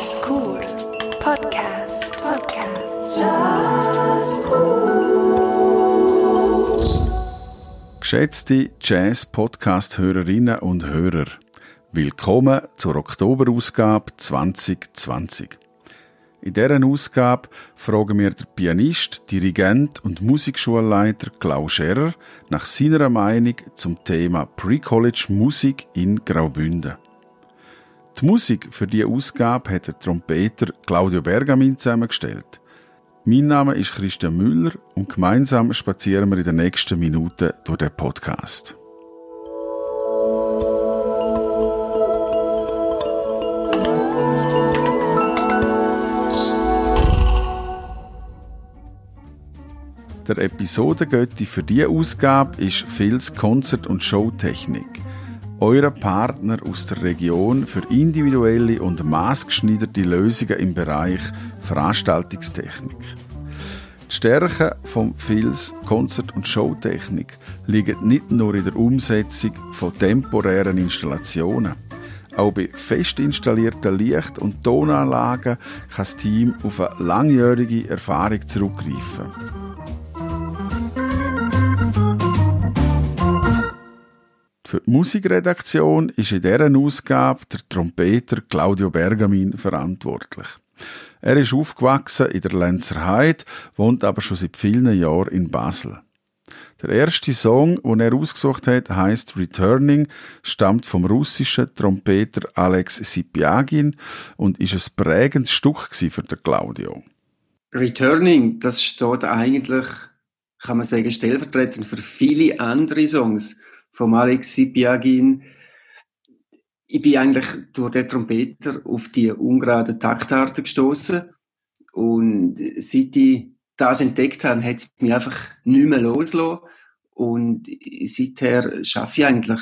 Jazzkur Podcast Podcast Jazzkur Geschätzte Jazz-Podcast-Hörerinnen und Hörer, willkommen zur Oktoberausgabe 2020. In dieser Ausgabe fragen wir den Pianist, Dirigent und Musikschulleiter Klaus Scherer nach seiner Meinung zum Thema Pre-College Musik in Graubünden. Die Musik für diese Ausgabe hat der Trompeter Claudio Bergamin zusammengestellt. Mein Name ist Christian Müller und gemeinsam spazieren wir in den nächsten Minuten durch den Podcast. Der Episodengötti für diese Ausgabe ist Phils Konzert- und Showtechnik. Euer Partner aus der Region für individuelle und maßgeschneiderte Lösungen im Bereich Veranstaltungstechnik. Die Stärken von Phils Konzert- und Showtechnik liegen nicht nur in der Umsetzung von temporären Installationen. Auch bei fest installierten Licht- und Tonanlagen kann das Team auf eine langjährige Erfahrung zurückgreifen. Für die Musikredaktion ist in dieser Ausgabe der Trompeter Claudio Bergamin verantwortlich. Er ist aufgewachsen in der Lenzer Heide, wohnt aber schon seit vielen Jahren in Basel. Der erste Song, den er ausgesucht hat, heißt Returning, stammt vom russischen Trompeter Alex Sipiagin und ist ein prägendes Stück für den Claudio. Returning, das steht eigentlich, kann man sagen, stellvertretend für viele andere Songs vom Alex Sipiagin. Ich bin eigentlich durch den Trompeter auf die ungeraden Taktarten gestoßen und seit ich das entdeckt habe, hat es mich einfach nicht mehr losgelassen und seither schaffe ich eigentlich,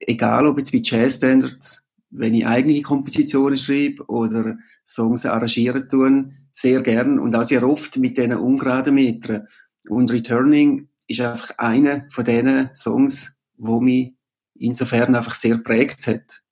egal ob jetzt bei Jazz Standards, wenn ich eigene Kompositionen schreibe oder Songs arrangieren tun, sehr gern und auch sehr oft mit diesen ungeraden Metern. Und Returning ist einfach einer von diesen Songs, wo mich insofern einfach sehr prägt hat.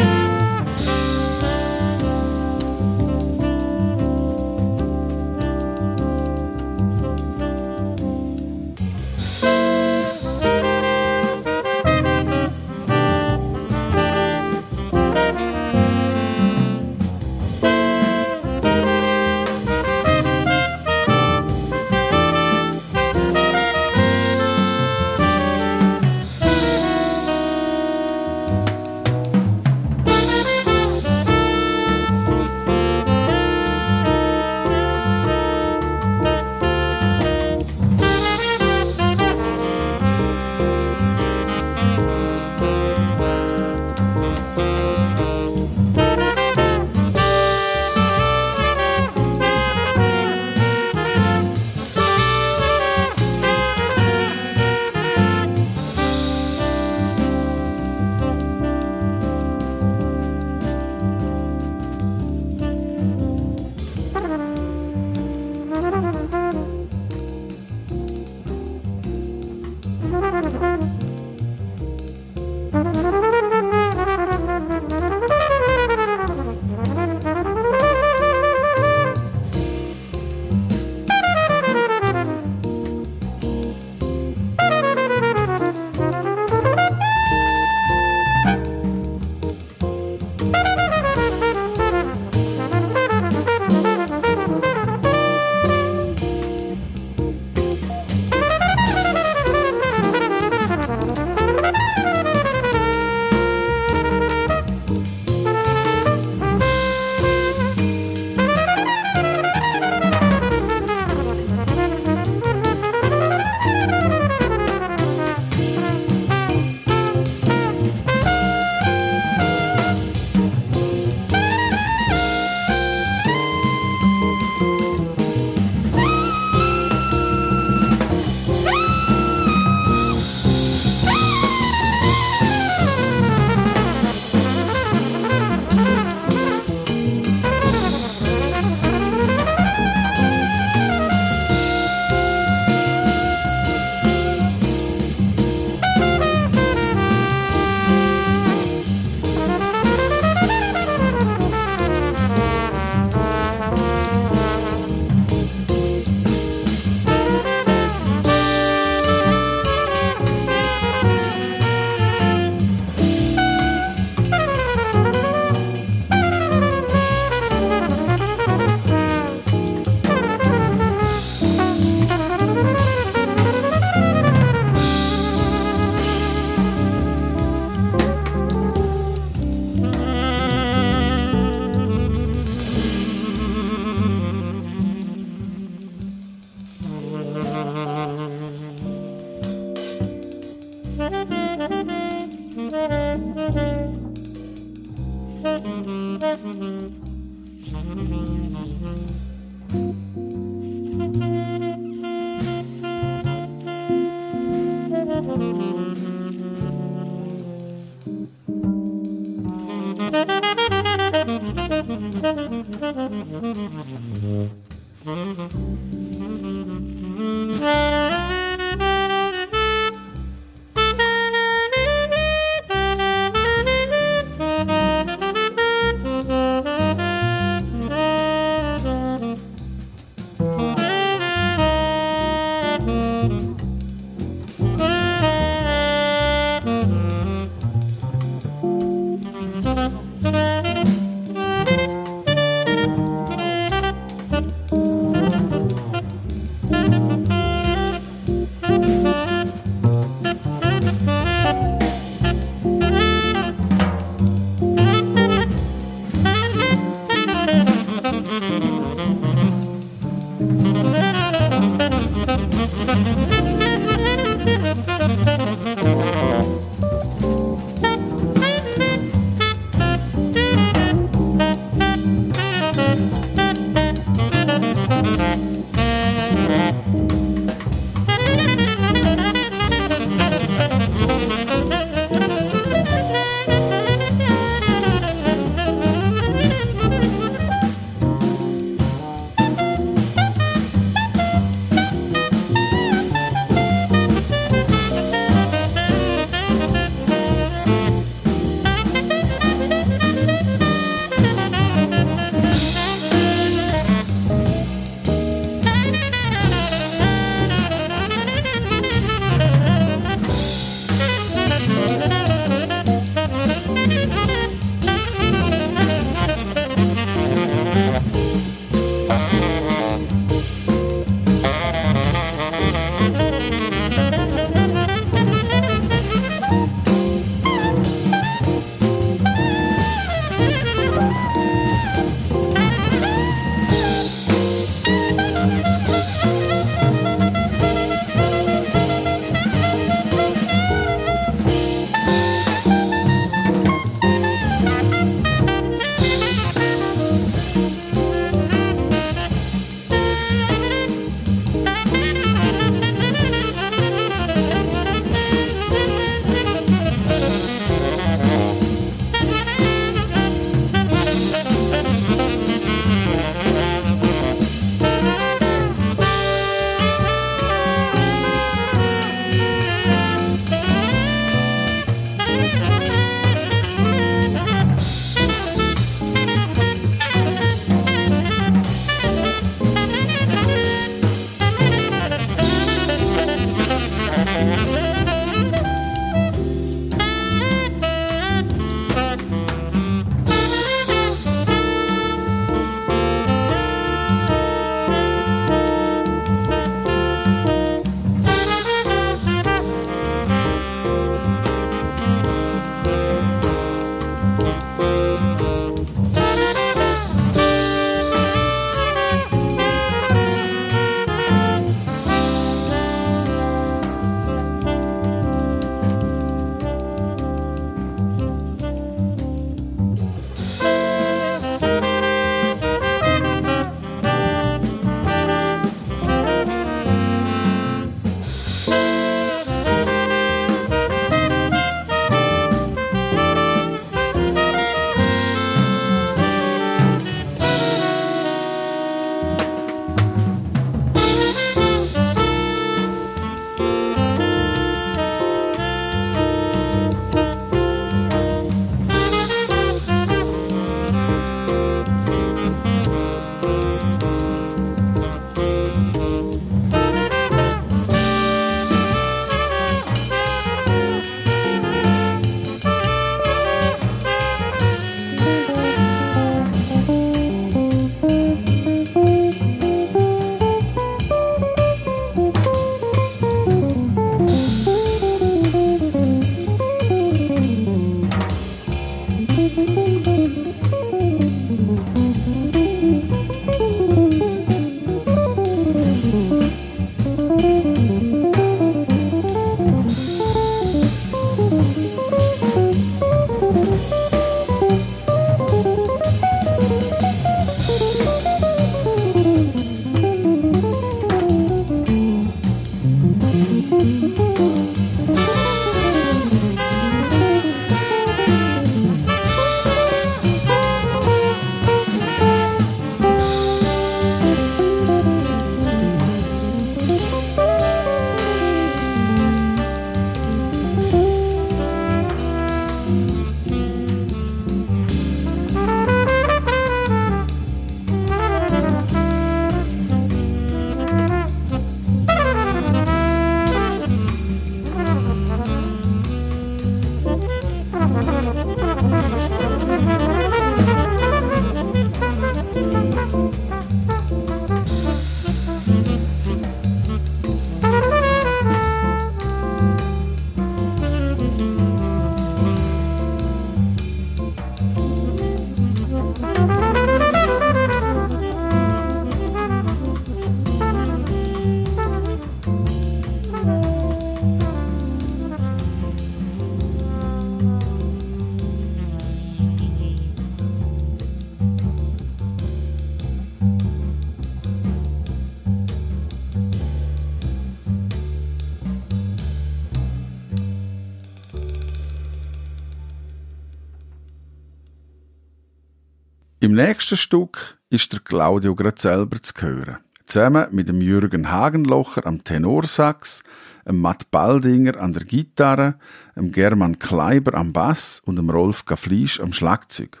Nächsten Stück ist der Claudio gerade selber zu hören. Zusammen mit dem Jürgen Hagenlocher am Tenorsax, dem Matt Baldinger an der Gitarre, dem German Kleiber am Bass und dem Rolf Gaflisch am Schlagzeug.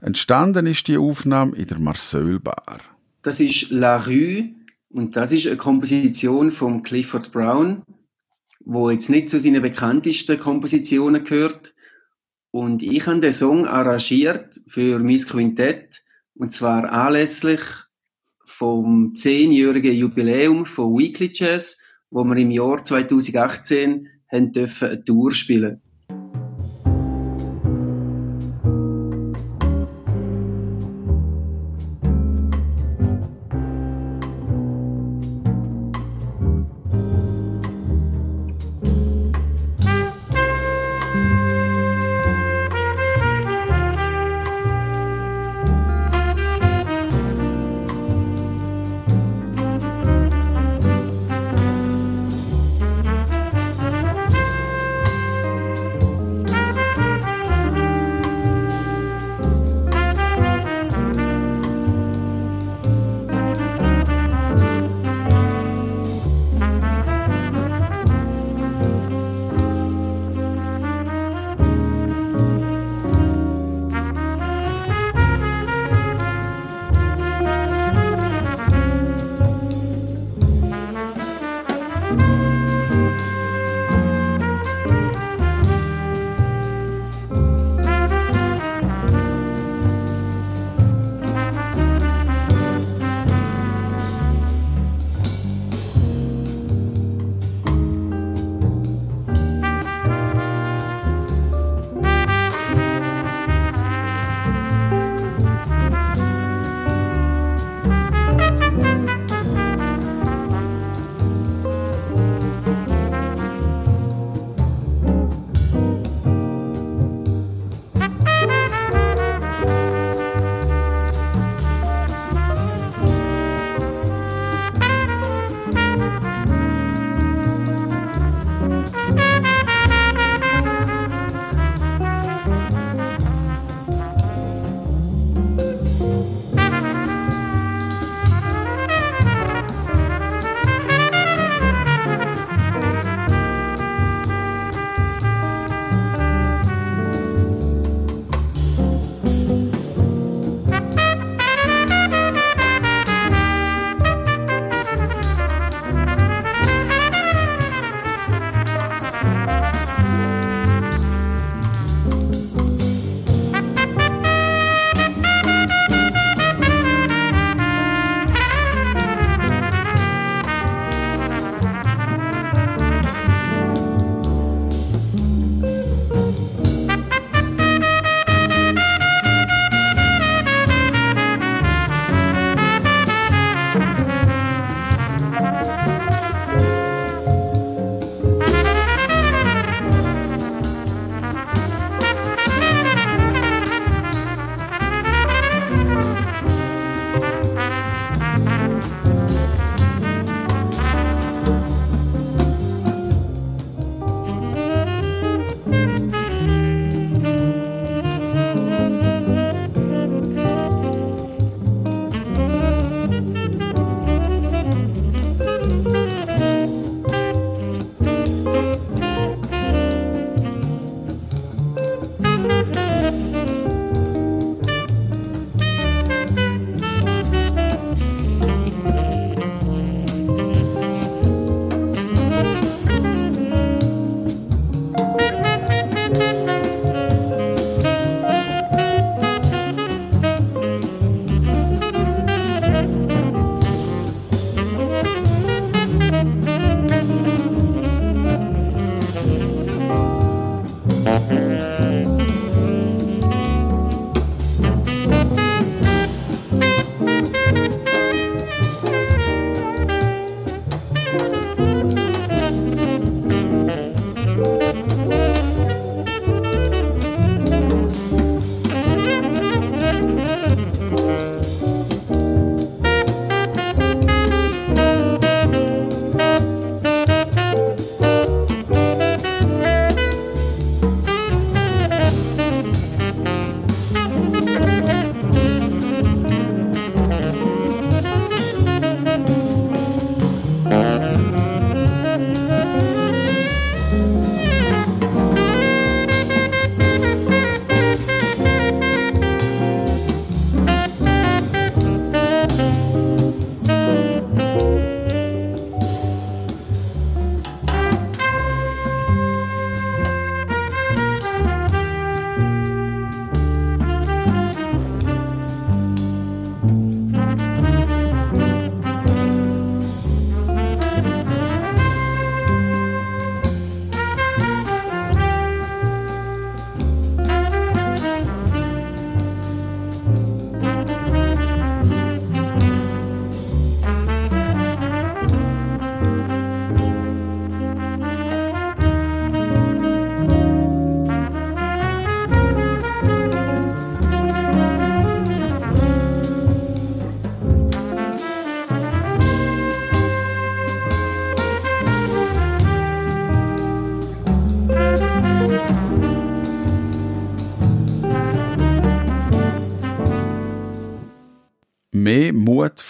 Entstanden ist die Aufnahme in der Marseille Bar. Das ist La Rue und das ist eine Komposition von Clifford Brown, wo jetzt nicht zu seinen bekanntesten Kompositionen gehört. Und ich habe den Song arrangiert für mein Quintett und zwar anlässlich vom zehnjährigen Jubiläum von Weekly Jazz, wo wir im Jahr 2018 haben dürfen eine Tour spielen.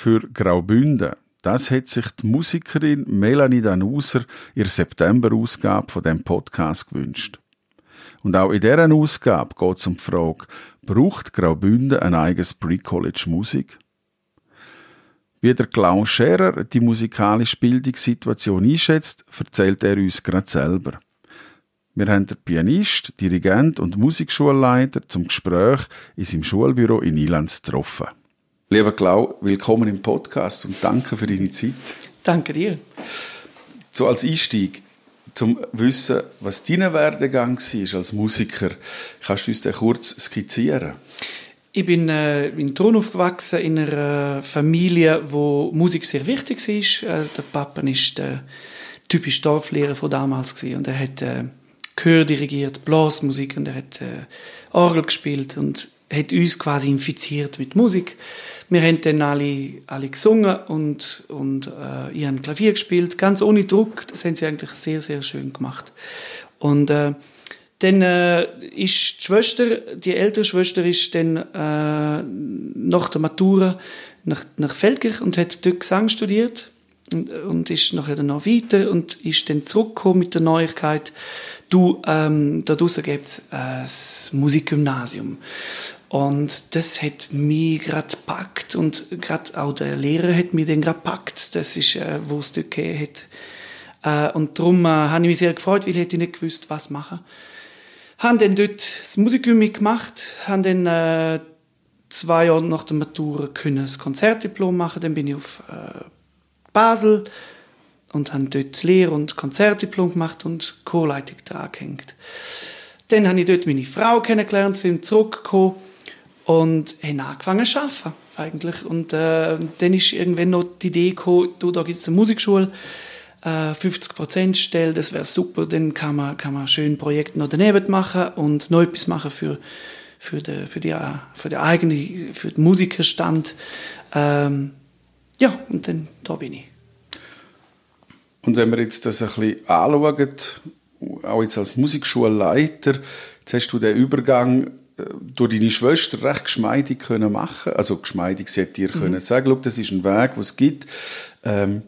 Für Graubünden. Das hat sich die Musikerin Melanie Danuser ihre September-Ausgabe von dem Podcast gewünscht. Und auch in dieser Ausgabe geht es um die Frage, braucht Graubünden ein eigenes Pre-College Musik? Wie der Klaus Scherer die musikalische Bildungssituation einschätzt, erzählt er uns gerade selber. Wir haben den Pianist, Dirigent und Musikschulleiter zum Gespräch in seinem Schulbüro in Ilanz getroffen. Lieber Klau, willkommen im Podcast und danke für deine Zeit. Danke dir. So als Einstieg, zum Wissen, was dein Werdegang war als Musiker, kannst du uns den kurz skizzieren? Ich bin äh, in Thun aufgewachsen, in einer Familie, wo Musik sehr wichtig ist. Also der Papa ist der typische Dorflehrer von damals gewesen. und er hat äh, Chör dirigiert, Blasmusik und er hat äh, Orgel gespielt und hat uns quasi infiziert mit Musik. Wir haben dann alle, alle gesungen und, und äh, ich habe Klavier gespielt, ganz ohne Druck. Das haben sie eigentlich sehr, sehr schön gemacht. Und äh, dann äh, ist die Schwester, die ältere Schwester, ist dann äh, nach der Matura nach, nach Feldkirch und hat dort Gesang studiert und, und ist nachher dann noch weiter und ist dann zurückgekommen mit der Neuigkeit, du, ähm, da draussen gibt es ein Musikgymnasium. Und das hat mich gerade gepackt und gerade auch der Lehrer hat mich dann gerade gepackt. Das ist, äh, wo es dort gegeben hat. Äh, und darum äh, habe ich mich sehr gefreut, weil ich hätte nicht gewusst, was machen. Habe dann dort das Musikgymnasium gemacht, habe dann äh, zwei Jahre nach der Matura können das Konzertdiplom machen. Dann bin ich auf äh, Basel und habe dort Lehr- und Konzertdiplom gemacht und Co-Leitung dran gehängt. Dann habe ich dort meine Frau kennengelernt, sind zurückgekommen und haben angefangen zu arbeiten, eigentlich. Und äh, dann ist irgendwann noch die Idee gekommen, du, da gibt es eine Musikschule, äh, 50% Stelle, das wäre super, dann kann man, kann man schön Projekte noch daneben machen und noch etwas machen für, für, den, für, die, für die eigene, für den Musikerstand. Ähm, ja, und dann, da bin ich. Und wenn wir jetzt das ein bisschen anschauen, auch jetzt als Musikschulleiter, jetzt hast du den Übergang durch deine Schwester recht geschmeidig können machen also geschmeidig sie dir mhm. können sagen, Schau, das ist ein Weg, was es gibt. Ähm,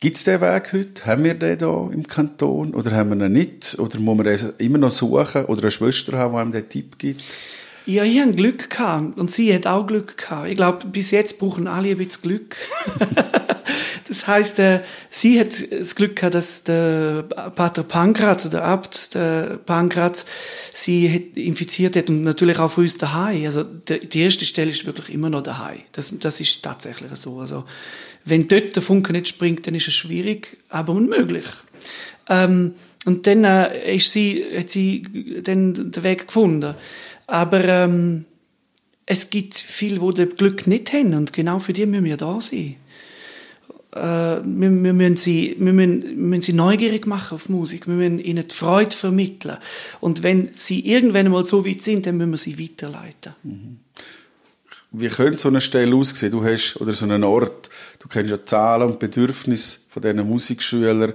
gibt es den Weg heute? Haben wir den hier im Kanton oder haben wir ihn nicht? Oder muss man den immer noch suchen oder eine Schwester haben, die einem den Tipp gibt? Ja, ich hatte Glück gehabt und sie hat auch Glück gehabt. Ich glaube, bis jetzt brauchen alle ein bisschen Glück. Das heißt, äh, sie hat das Glück gehabt, dass der Pater Pankratz, der Abt der Pankratz, sie hat infiziert hat und natürlich auch für uns daheim. Also die erste Stelle ist wirklich immer noch daheim. Das, das ist tatsächlich so. Also wenn dort der Funke nicht springt, dann ist es schwierig, aber unmöglich. Ähm, und dann äh, ist sie, hat sie dann den Weg gefunden. Aber ähm, es gibt viele, die das Glück nicht haben und genau für die müssen wir da sein äh, wir, wir, müssen sie, wir, müssen, müssen sie neugierig machen auf Musik. Wir müssen ihnen die Freude vermitteln. Und wenn sie irgendwann mal so weit sind, dann müssen wir sie weiterleiten. Mhm. Wie könnte so eine Stelle aussehen? Du hast, oder so einen Ort, du kennst ja Zahlen und Bedürfnisse von diesen Musikschülern.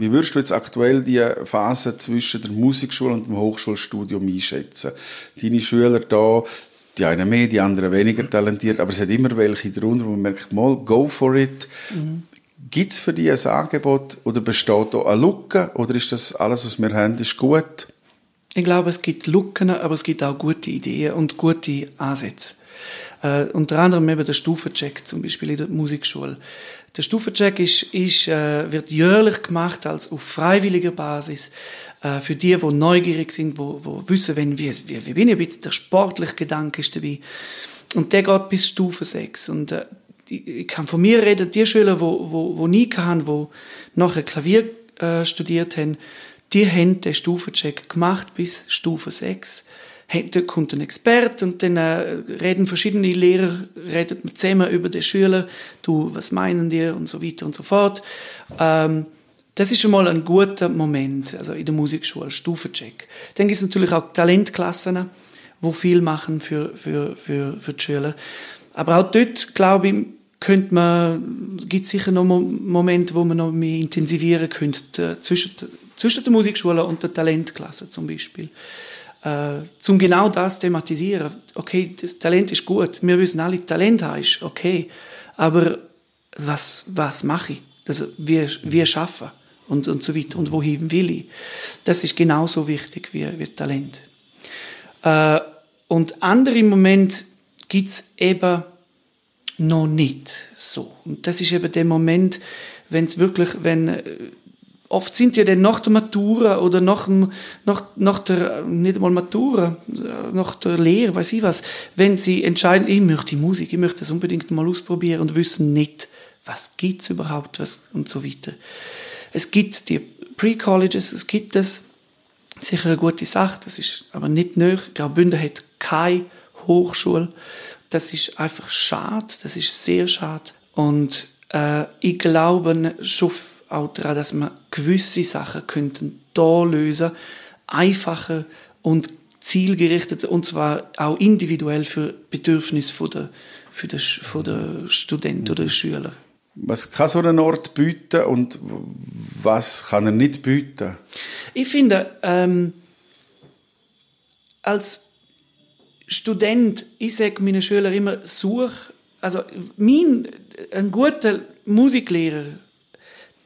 Wie würdest du jetzt aktuell die Phase zwischen der Musikschule und dem Hochschulstudium einschätzen? Deine Schüler da, die einen mehr, die anderen weniger talentiert, aber es hat immer welche darunter, wo man merkt, mal, go for it. Mhm. Gibt es für die ein Angebot oder besteht da eine Lücke oder ist das alles, was wir haben, ist gut? Ich glaube, es gibt Lücken, aber es gibt auch gute Ideen und gute Ansätze. Äh, unter anderem eben der Stufencheck zum Beispiel in der Musikschule. Der Stufencheck ist, ist, äh, wird jährlich gemacht als auf freiwilliger Basis äh, für die, die neugierig sind, wo, wo wissen, wenn, wie, wie, wie bin ich, bisschen der sportliche Gedanke ist dabei. Und der geht bis Stufe 6. Und äh, ich kann von mir reden, die Schüler, wo, wo, wo nie haben, wo nachher Klavier äh, studiert haben, die haben den Stufencheck gemacht bis Stufe 6 da kommt ein Experte und dann äh, reden verschiedene Lehrer, redet mit zusammen über die Schüler, du, was meinen die und so weiter und so fort. Ähm, das ist schon mal ein guter Moment, also in der Musikschule, Stufencheck. Dann gibt es natürlich auch Talentklassen, wo viel machen für, für, für, für die Schüler. Aber auch dort, glaube ich, könnte man, gibt sicher noch Momente, wo man noch mehr intensivieren könnte, zwischen, zwischen der Musikschule und der Talentklasse zum Beispiel. Äh, zum genau das thematisieren. Okay, das Talent ist gut, wir wissen alle, Talent heißt okay, aber was, was mache ich? Also, wie, wie schaffen und, und so weiter und wohin will ich? Das ist genauso wichtig wie, wie Talent. Äh, und andere Moment gibt es eben noch nicht so. Und das ist eben der Moment, wenn es wirklich, wenn äh, oft sind ja dann nach der Matura oder nach, dem, nach, nach der, nicht einmal Matura, nach der Lehre, weiß ich was, wenn sie entscheiden, ich möchte Musik, ich möchte das unbedingt mal ausprobieren und wissen nicht, was es überhaupt was und so weiter. Es gibt die Pre-Colleges, es gibt das, sicher eine gute Sache, das ist aber nicht nöch. Graubünden hat keine Hochschule. Das ist einfach schade, das ist sehr schade. Und äh, ich glaube schon auch daran, dass man gewisse Sachen könnten da lösen, einfacher und zielgerichtet und zwar auch individuell für Bedürfnisse von der, für den, von der Student oder Schüler. Was kann so ein Ort bieten und was kann er nicht bieten? Ich finde, ähm, als Student, ich sage meinen Schülern immer, such, also mein, ein guter Musiklehrer,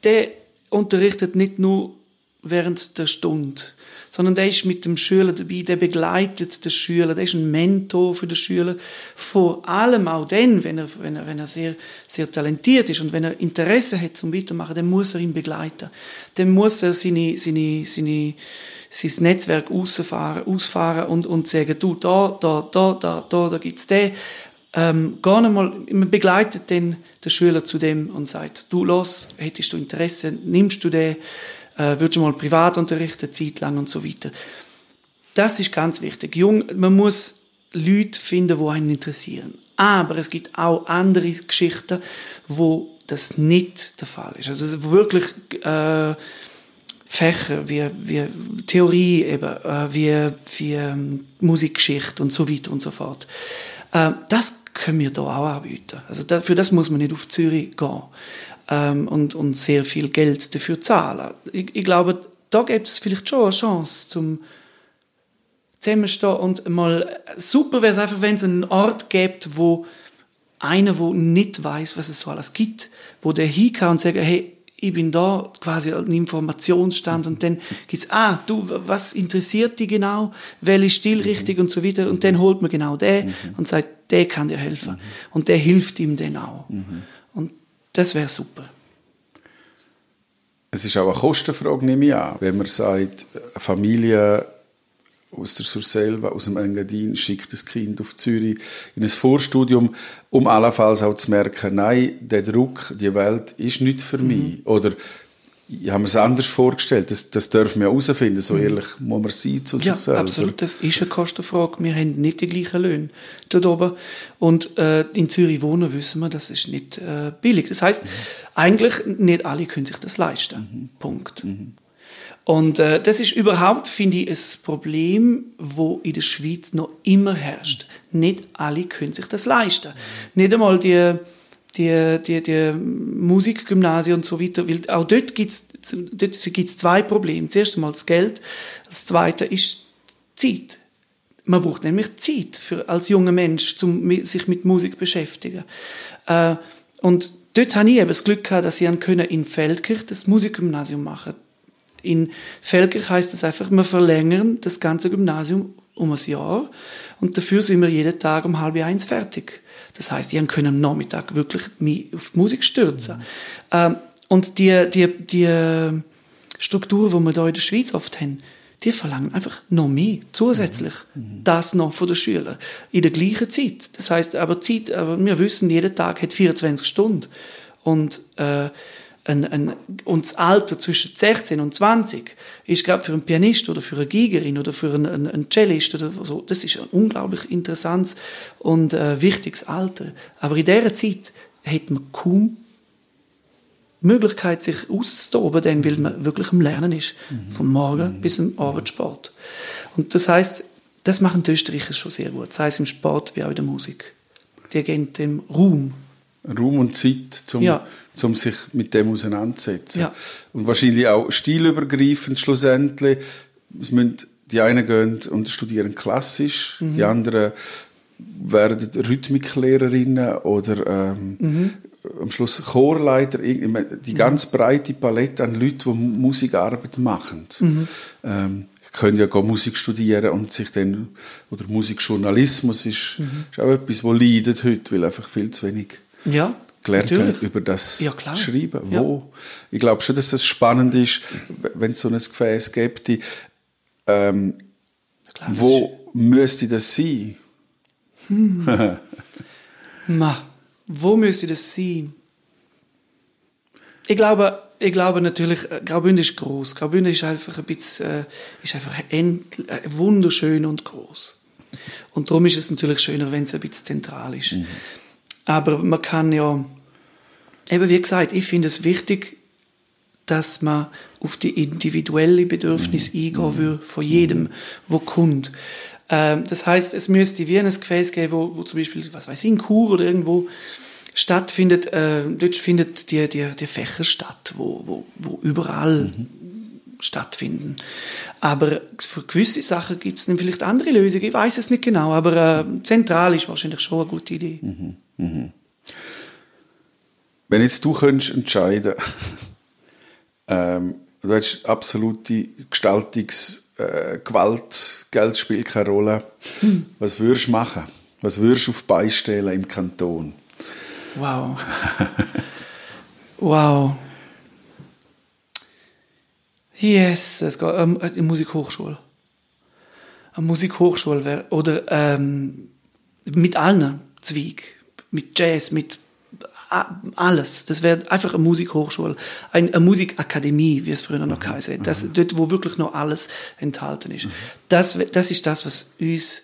der unterrichtet nicht nur während der Stunde, sondern der ist mit dem Schüler dabei, der begleitet den Schüler, der ist ein Mentor für den Schüler, vor allem auch dann, wenn er, wenn er, wenn er sehr, sehr talentiert ist und wenn er Interesse hat zum Weitermachen, dann muss er ihn begleiten. Dann muss er seine, seine, seine, sein Netzwerk ausfahren, ausfahren und, und sagen, du, da, da, da, da, da, da gibt's den. Ähm, gar nicht mal, man begleitet den, den Schüler zu dem und sagt, du, los, hättest du Interesse, nimmst du den, äh, würdest du mal privat unterrichten, Zeit lang und so weiter. Das ist ganz wichtig. Jung, man muss Leute finden, die einen interessieren. Aber es gibt auch andere Geschichten, wo das nicht der Fall ist. Also wirklich äh, Fächer wie, wie Theorie, eben, äh, wie, wie ähm, Musikgeschichte und so weiter und so fort. Äh, das können wir da auch anbieten. Also für das muss man nicht auf Zürich gehen ähm, und, und sehr viel Geld dafür zahlen. Ich, ich glaube, da gibt es vielleicht schon eine Chance zum zusammenstehen und mal super wäre es einfach, wenn es einen Ort gibt, wo einer, wo nicht weiß, was es so alles gibt, wo der hinkommt und sagt, hey, ich bin da quasi ein Informationsstand und dann gibt's ah, du, was interessiert dich genau, welche Stilrichtung und so weiter und dann holt man genau den mhm. und sagt, der kann dir helfen mhm. und der hilft ihm dann auch. Mhm. Und das wäre super. Es ist auch eine Kostenfrage, nehme ich an. Wenn man sagt, eine Familie aus der Surselva, aus dem Engadin, schickt das Kind auf Zürich in ein Vorstudium, um allenfalls auch zu merken, nein, der Druck, die Welt ist nicht für mhm. mich. Oder ich habe mir es anders vorgestellt. Das, das dürfen wir herausfinden. So mhm. ehrlich muss man sein zu sich ja, selber. absolut. Das ist eine Kostenfrage. Wir haben nicht die gleichen Löhne dort oben. Und äh, in Zürich wohnen wissen wir, das ist nicht äh, billig. Das heißt, mhm. eigentlich nicht alle können sich das leisten. Mhm. Punkt. Mhm. Und äh, das ist überhaupt, finde ich, ein Problem, wo in der Schweiz noch immer herrscht. Nicht alle können sich das leisten. Nicht einmal die die, die, die Musikgymnasien und so weiter, weil auch dort gibt es dort gibt's zwei Probleme. Zuerst einmal das Geld, das zweite ist Zeit. Man braucht nämlich Zeit für, als junger Mensch, um sich mit Musik zu beschäftigen. Äh, und dort habe ich eben das Glück gehabt, dass ich in Feldkirch das Musikgymnasium machen In Feldkirch heißt das einfach, wir verlängern das ganze Gymnasium um ein Jahr und dafür sind wir jeden Tag um halb eins fertig. Das heißt, ich können am Nachmittag wirklich auf die Musik stürzen. Mhm. Ähm, und die, die, die Struktur, die wir hier in der Schweiz oft haben, die verlangen einfach noch mehr zusätzlich. Mhm. Das noch von den Schülern. In der gleichen Zeit. Das heißt, aber Zeit, aber wir wissen, jeder Tag hat 24 Stunden. Und äh, ein, ein, und das Alter zwischen 16 und 20 ist gerade für einen Pianist oder für eine Gigerin oder für einen, einen, einen Cellist oder so, das ist ein unglaublich interessantes und äh, wichtiges Alter. Aber in dieser Zeit hat man kaum die Möglichkeit, sich auszutoben, denn weil man wirklich am Lernen ist, mhm. vom Morgen mhm. bis zum Abendsport. Und das heißt, das machen die Österreicher schon sehr gut, sei es im Sport wie auch in der Musik. Die geben dem Raum Raum und Zeit, um, ja. um sich mit dem auseinanderzusetzen. Ja. Und wahrscheinlich auch stilübergreifend schlussendlich. Es müssen die einen gehen und studieren klassisch, die anderen werden Rhythmiklehrerinnen oder ähm, am Schluss Chorleiter, die ganz breite Palette an Leuten, die Musikarbeit machen. Ähm, können ja Musik studieren und sich dann, oder Musikjournalismus ist, ist auch etwas, wo leidet heute, weil einfach viel zu wenig Ja, gelernt natürlich. haben, über das Ja, klar. Schreiben. Ja. Wo? Ich glaube schon, dass das spannend ist, wenn es so ein Gefäß gibt, die, ähm, das wo müsste das sein? Ma, wo müsste das sein? Ich glaube, ich glaube natürlich, äh, Graubünden ist groß. Graubünden ist einfach ein bisschen, äh, ist einfach end, äh, wunderschön und groß. Und darum ist es natürlich schöner, wenn es ein bisschen zentral ist. Aber man kann ja, eben wie gesagt, ich finde es wichtig, dass man auf die individuelle Bedürfnisse eingehen will von jedem, wo kommt. Ähm, das heißt, es müsste wie ein Gefäß geben, wo, wo zum Beispiel, was weiß ich, in Chur oder irgendwo stattfindet, äh, dort findet die, die, die Fächer statt, wo, wo, wo überall stattfinden. Aber für gewisse Sachen gibt es dann vielleicht andere Lösungen, ich weiß es nicht genau, aber äh, zentral ist wahrscheinlich schon eine gute Idee. Wenn jetzt du könntest entscheiden, ähm, du hättest absolute Gestaltungsgewalt, äh, Geld spielt keine Rolle. Was würdest du machen? Was würdest du auf die Beine stellen im Kanton? Wow. wow. Yes, es geht ähm, eine Musikhochschule. Eine Musikhochschule wäre, oder ähm, mit allen Zweig, mit Jazz, mit alles. Das wäre einfach eine Musikhochschule, ein, eine Musikakademie, wie es früher noch geheißen hat. Das, dort, wo wirklich noch alles enthalten ist. Das, wär- das ist das, was uns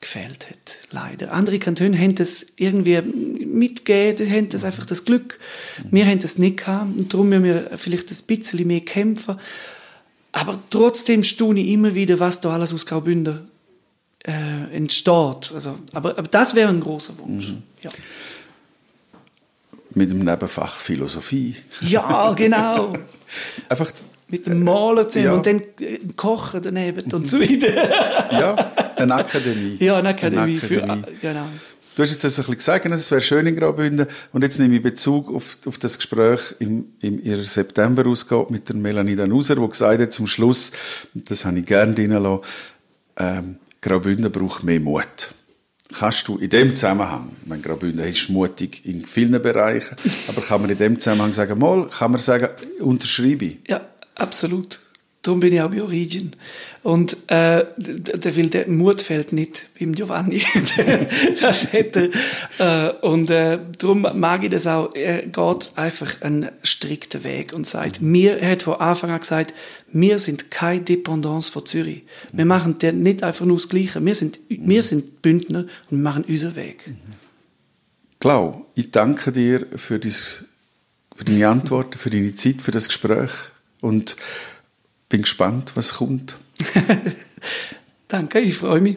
gefehlt hat, leider. Andere Kantone haben das irgendwie mitgegeben, die haben das einfach das Glück. Wir haben das nicht gehabt und darum müssen wir vielleicht ein bisschen mehr kämpfen. Aber trotzdem staune ich immer wieder, was da alles aus Graubünden äh, entsteht. Also, aber, aber das wäre ein großer Wunsch. Ja. Mit dem Nebenfach Philosophie. ja, genau. Einfach, Mit dem Malen zusammen Ja. und dann äh, Kochen daneben und so weiter. ja, eine Akademie. ja, eine Akademie. Für, Akademie. genau. Du hast jetzt das ein bisschen gesagt, es wäre schön in Graubünden. Und jetzt nehme ich Bezug auf, auf das Gespräch im, in ihrer September-Ausgabe mit der Melanie Danuser, die gesagt hat zum Schluss, das habe ich gerne drin ähm, Graubünden braucht mehr Mut. Kannst du in dem Zusammenhang, ich meine, Graubünden ist mutig in vielen Bereichen, aber kann man in dem Zusammenhang sagen, mal, kann man sagen, unterschreibe ich. Ja, absolut. Darum bin ich auch bei Origin. Und äh, d- d- weil der Mut fällt nicht beim Giovanni. das hätte er. Äh, und äh, darum mag ich das auch. Er geht einfach einen strikten Weg und sagt, mir, er hat von Anfang an gesagt, wir sind keine Dependance von Zürich. Wir machen der nicht einfach nur das Gleiche. Wir sind, wir sind Bündner und wir machen unseren Weg. Klau, ich danke dir für, dies, für deine Antworten, für deine Zeit, für das Gespräch und bin gespannt, was kommt. Danke, ich freue mich.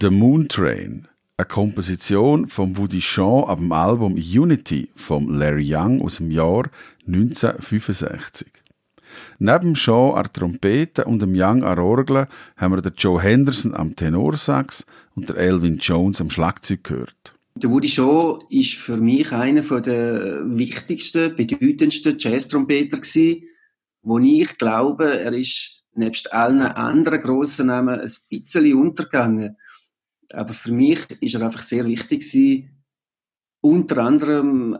The Moon Train, eine Komposition von Woody Shaw ab dem Album Unity von Larry Young aus dem Jahr 1965. Neben Shaw an Trompete und dem Young an Orgel haben wir den Joe Henderson am Tenorsax und der Elvin Jones am Schlagzeug gehört. Der Woody Shaw ist für mich einer der wichtigsten, bedeutendsten Jazz-Trompeter wo ich glaube, er ist nebst allen anderen grossen Namen ein bisschen untergegangen. Aber für mich ist er einfach sehr wichtig gewesen, unter anderem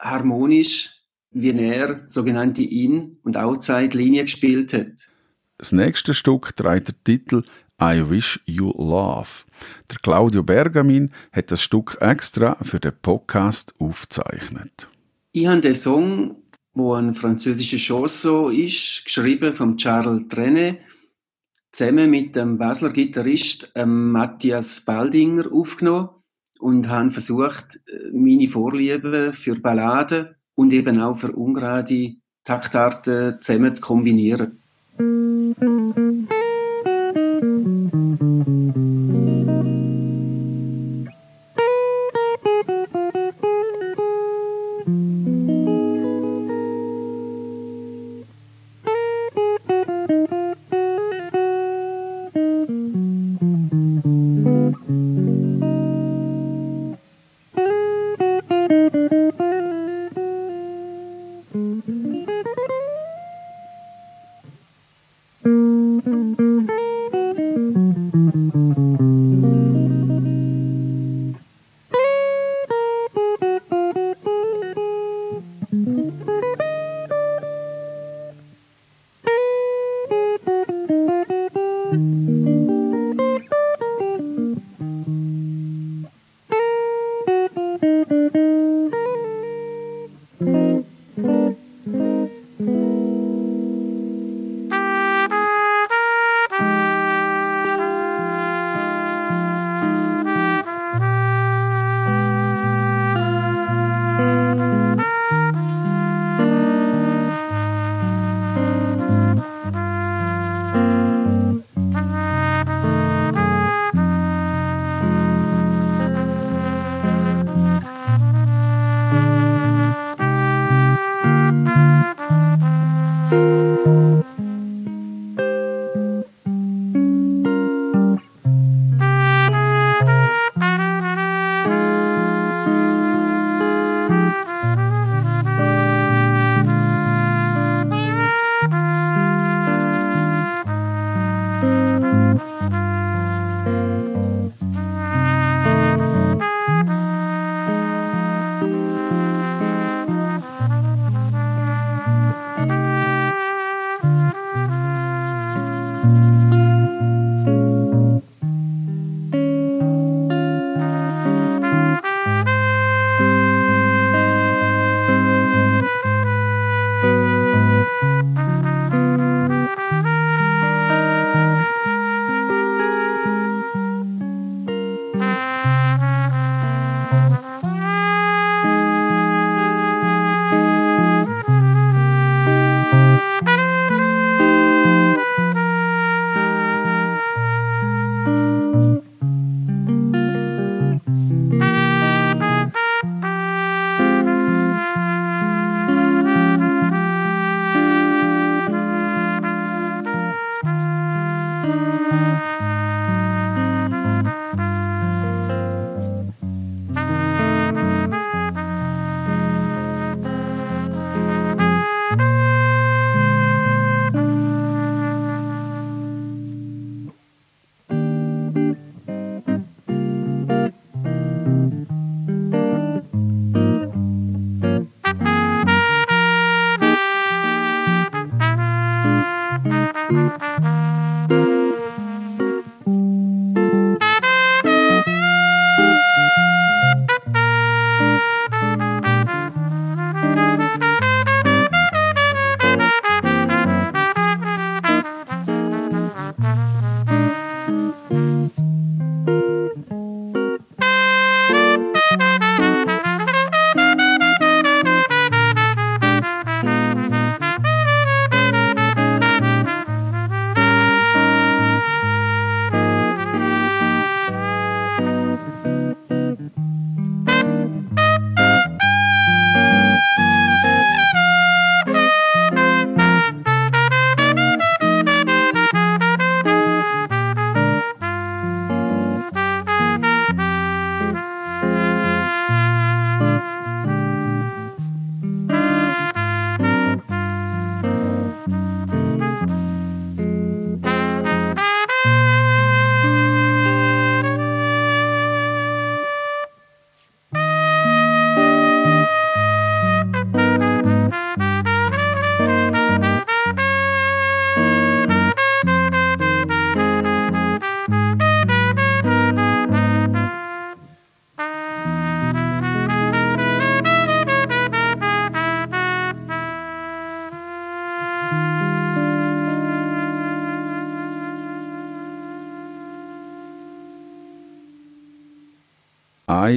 harmonisch, wie er sogenannte In- und Outside-Linie gespielt hat. Das nächste Stück trägt den Titel I Wish You Love. Der Claudio Bergamin hat das Stück extra für den Podcast aufgezeichnet. Ich habe den Song, wo ein französischer Chanson ist, geschrieben von Charles Trenet, zusammen mit dem Basler Gitarrist ähm, Matthias Baldinger aufgenommen und habe versucht, meine Vorliebe für Balladen und eben auch für ungerade Taktarten zusammen zu kombinieren.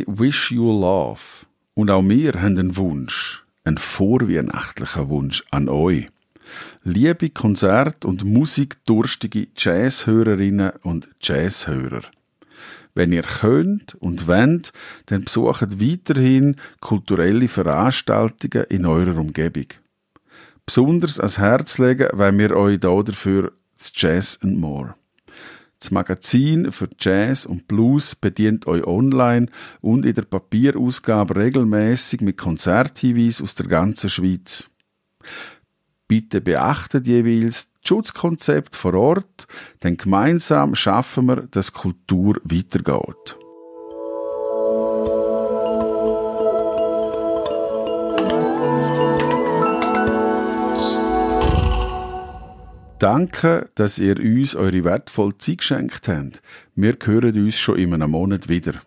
Wish you love. Und auch wir haben einen Wunsch, einen vorweihnachtlichen Wunsch an euch. Liebe Konzert- und musikdurstige Jazzhörerinnen und Jazzhörer. Wenn ihr könnt und wollt, dann besucht weiterhin kulturelle Veranstaltungen in eurer Umgebung. Besonders ans Herz legen wollen wir euch hier dafür das Jazz and More. Das Magazin für Jazz und Blues bedient euch online und in der Papierausgabe regelmäßig mit Konzerthinweisen aus der ganzen Schweiz. Bitte beachtet jeweils das Schutzkonzept vor Ort, denn gemeinsam schaffen wir, dass Kultur weitergeht. Danke, dass ihr uns eure wertvolle Zeit geschenkt habt. Wir hören uns schon in einem Monat wieder.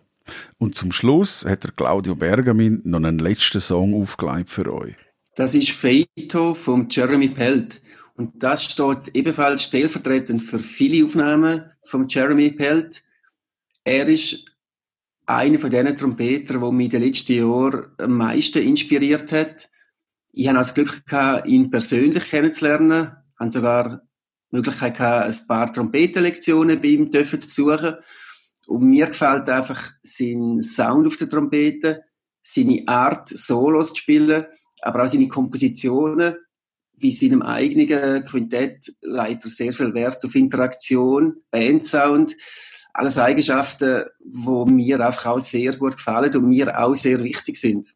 Und zum Schluss hat Claudio Bergamin noch einen letzten Song aufgelegt für euch. Das ist Feito von Jeremy Pelt. Und das steht ebenfalls stellvertretend für viele Aufnahmen von Jeremy Pelt. Er ist einer von diesen Trompeter, der mich in den letzten Jahren am meisten inspiriert hat. Ich hatte das Glück, ihn persönlich kennenzulernen haben sogar die Möglichkeit gehabt, ein paar Trompetenlektionen bei ihm zu besuchen. Und mir gefällt einfach sein Sound auf der Trompete, seine Art, Solos zu spielen, aber auch seine Kompositionen. Bei seinem eigenen Quintett leitet er sehr viel Wert auf Interaktion, Bandsound, alles Eigenschaften, die mir einfach auch sehr gut gefallen und mir auch sehr wichtig sind.